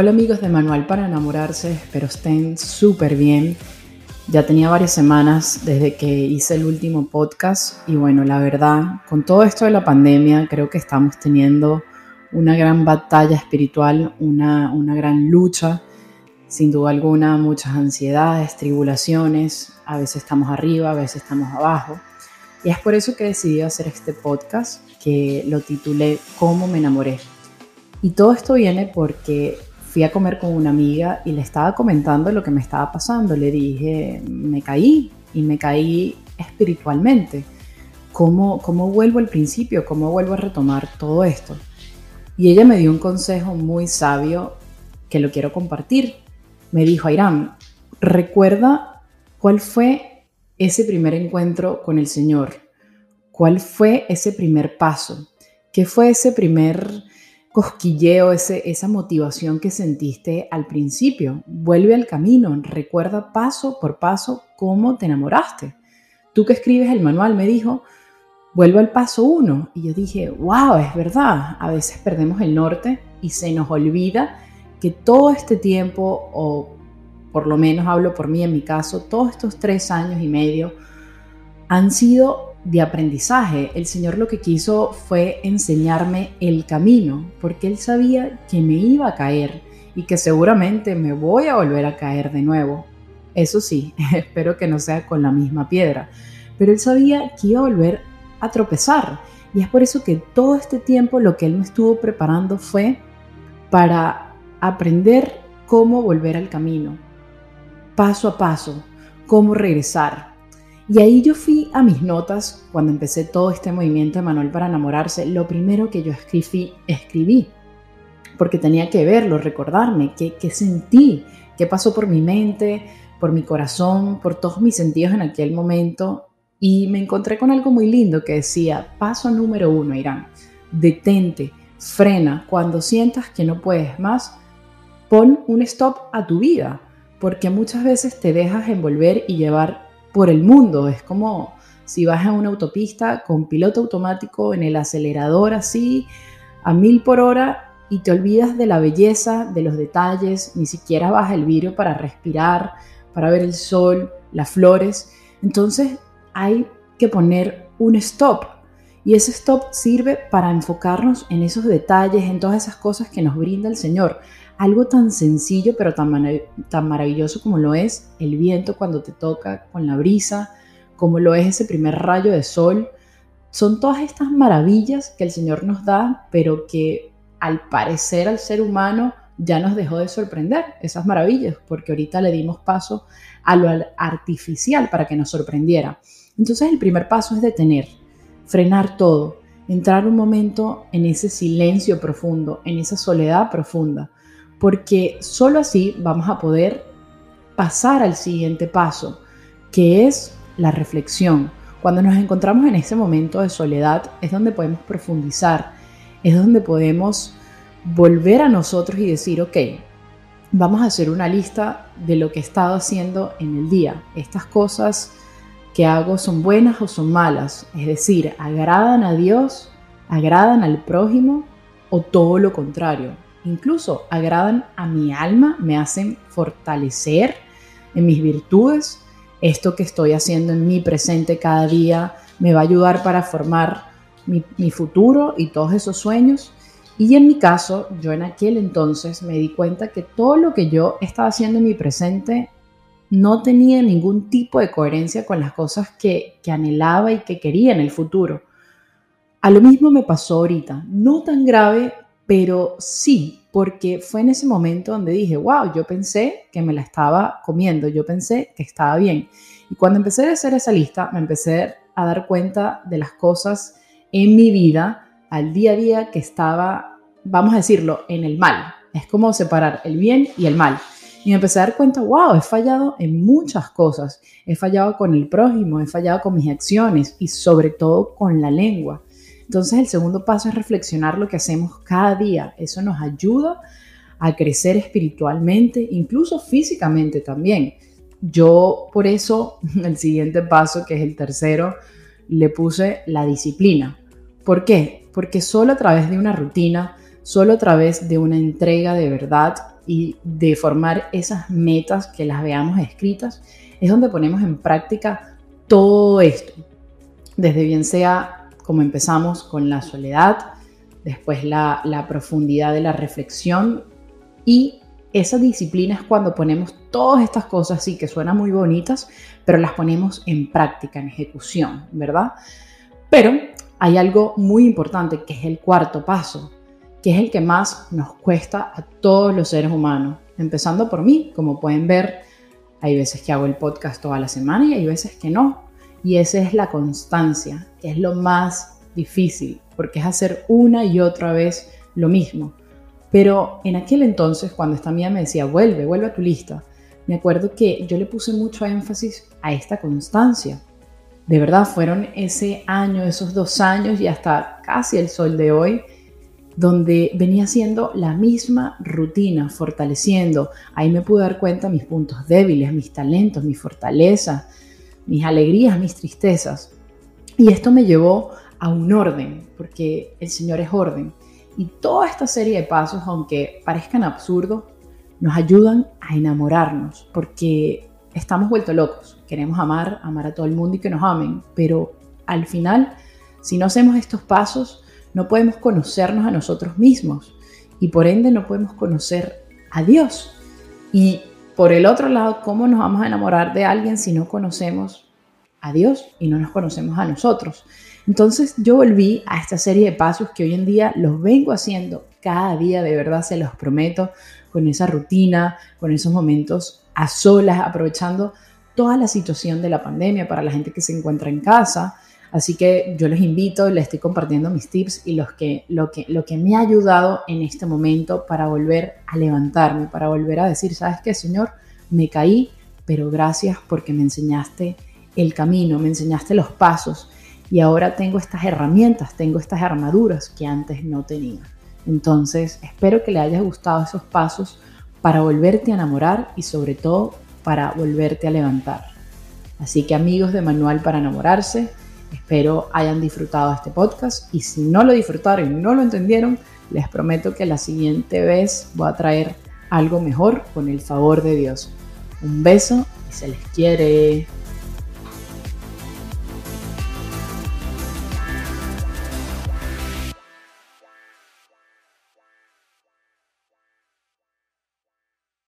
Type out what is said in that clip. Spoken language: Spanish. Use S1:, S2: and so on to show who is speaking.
S1: Hola amigos de Manual para enamorarse, espero estén súper bien. Ya tenía varias semanas desde que hice el último podcast y bueno, la verdad, con todo esto de la pandemia, creo que estamos teniendo una gran batalla espiritual, una, una gran lucha, sin duda alguna, muchas ansiedades, tribulaciones, a veces estamos arriba, a veces estamos abajo. Y es por eso que decidí hacer este podcast que lo titulé Cómo me enamoré. Y todo esto viene porque fui a comer con una amiga y le estaba comentando lo que me estaba pasando. Le dije, me caí y me caí espiritualmente. ¿Cómo, cómo vuelvo al principio? ¿Cómo vuelvo a retomar todo esto? Y ella me dio un consejo muy sabio que lo quiero compartir. Me dijo, Airam, recuerda cuál fue ese primer encuentro con el Señor. ¿Cuál fue ese primer paso? ¿Qué fue ese primer cosquilleo, ese, esa motivación que sentiste al principio. Vuelve al camino, recuerda paso por paso cómo te enamoraste. Tú que escribes el manual me dijo, vuelve al paso uno. Y yo dije, wow, es verdad, a veces perdemos el norte y se nos olvida que todo este tiempo, o por lo menos hablo por mí en mi caso, todos estos tres años y medio han sido de aprendizaje. El Señor lo que quiso fue enseñarme el camino, porque Él sabía que me iba a caer y que seguramente me voy a volver a caer de nuevo. Eso sí, espero que no sea con la misma piedra, pero Él sabía que iba a volver a tropezar. Y es por eso que todo este tiempo lo que Él me estuvo preparando fue para aprender cómo volver al camino, paso a paso, cómo regresar, y ahí yo fui a mis notas cuando empecé todo este movimiento de Manuel para enamorarse. Lo primero que yo escribí, escribí porque tenía que verlo, recordarme qué, qué sentí, qué pasó por mi mente, por mi corazón, por todos mis sentidos en aquel momento. Y me encontré con algo muy lindo que decía, paso número uno, Irán, detente, frena, cuando sientas que no puedes más, pon un stop a tu vida, porque muchas veces te dejas envolver y llevar por el mundo. Es como si vas a una autopista con piloto automático en el acelerador así, a mil por hora, y te olvidas de la belleza, de los detalles, ni siquiera baja el vidrio para respirar, para ver el sol, las flores. Entonces hay que poner un stop. Y ese stop sirve para enfocarnos en esos detalles, en todas esas cosas que nos brinda el Señor algo tan sencillo pero tan, tan maravilloso como lo es el viento cuando te toca con la brisa, como lo es ese primer rayo de sol. Son todas estas maravillas que el Señor nos da, pero que al parecer al ser humano ya nos dejó de sorprender esas maravillas, porque ahorita le dimos paso a lo artificial para que nos sorprendiera. Entonces el primer paso es detener, frenar todo, entrar un momento en ese silencio profundo, en esa soledad profunda, porque solo así vamos a poder pasar al siguiente paso, que es la reflexión. Cuando nos encontramos en ese momento de soledad es donde podemos profundizar, es donde podemos volver a nosotros y decir, ok, vamos a hacer una lista de lo que he estado haciendo en el día. Estas cosas que hago son buenas o son malas, es decir, agradan a Dios, agradan al prójimo o todo lo contrario incluso agradan a mi alma, me hacen fortalecer en mis virtudes. Esto que estoy haciendo en mi presente cada día me va a ayudar para formar mi, futuro y todos esos sueños. Y en mi caso, yo en aquel entonces me di cuenta que todo lo que yo estaba haciendo en mi presente no tenía ningún tipo de coherencia con las cosas que, que anhelaba y que quería en el futuro. A lo mismo me pasó ahorita, no tan grave pero sí, porque fue en ese momento donde dije, wow, yo pensé que me la estaba comiendo, yo pensé que estaba bien. Y cuando empecé a hacer esa lista, me empecé a dar cuenta de las cosas en mi vida, al día a día, que estaba, vamos a decirlo, en el mal. Es como separar el bien y el mal. Y me empecé a dar cuenta, wow, he fallado en muchas cosas. He fallado con el prójimo, he fallado con mis acciones y sobre todo con la lengua. Entonces el segundo paso es reflexionar lo que hacemos cada día. Eso nos ayuda a crecer espiritualmente, incluso físicamente también. Yo por eso el siguiente paso, que es el tercero, le puse la disciplina. ¿Por qué? Porque solo a través de una rutina, solo a través de una entrega de verdad y de formar esas metas que las veamos escritas, es donde ponemos en práctica todo esto. Desde bien sea como empezamos con la soledad, después la, profundidad de la reflexión y esa disciplina es cuando ponemos todas estas cosas, sí, que suenan muy bonitas, pero las ponemos en práctica, en ejecución, ¿verdad? Pero hay algo muy importante que es el cuarto paso, que es el que más nos cuesta a todos los seres humanos, empezando por mí, como pueden ver, hay veces que hago el podcast toda la semana y hay veces que no. Y esa es la constancia, es lo más difícil, porque es hacer una y otra vez lo mismo. Pero en aquel entonces, cuando esta mía me decía, vuelve, vuelve a tu lista, me acuerdo que yo le puse mucho énfasis a esta constancia. De verdad, fueron ese año, esos dos años y hasta casi el sol de hoy, donde venía haciendo la misma rutina, fortaleciendo. Ahí me pude dar cuenta mis puntos débiles, mis talentos, mis fortalezas, mis alegrías, mis tristezas. Y esto me llevó a un orden, porque el Señor es orden. Y toda esta serie de pasos, aunque parezcan absurdos, nos ayudan a enamorarnos, porque estamos vueltos locos. Queremos amar, amar a todo el mundo y que nos amen, pero al final, si no hacemos estos pasos, no podemos conocernos a nosotros mismos y por ende no podemos conocer a Dios. Y por el otro lado, ¿cómo nos vamos a enamorar de alguien si no conocemos a Dios y no nos conocemos a nosotros? Entonces yo volví a esta serie de pasos que hoy en día los vengo haciendo cada día, de verdad se los prometo, con esa rutina, con esos momentos a solas, aprovechando toda la situación de la pandemia para la gente que se encuentra en casa. Así que yo les invito, les estoy compartiendo mis tips y los que, lo, que, lo que me ha ayudado en este momento para volver a levantarme, para volver a decir, ¿sabes qué, Señor? Me caí, pero gracias porque me enseñaste el camino, me enseñaste los pasos y ahora tengo estas herramientas, tengo estas armaduras que antes no tenía. Entonces, espero que le hayas gustado esos pasos para volverte a enamorar y sobre todo para volverte a levantar. Así que amigos de Manual para enamorarse, espero hayan disfrutado este podcast y si no lo disfrutaron y no lo entendieron, les prometo que la siguiente vez voy a traer algo mejor con el favor de Dios. Un beso y se les quiere.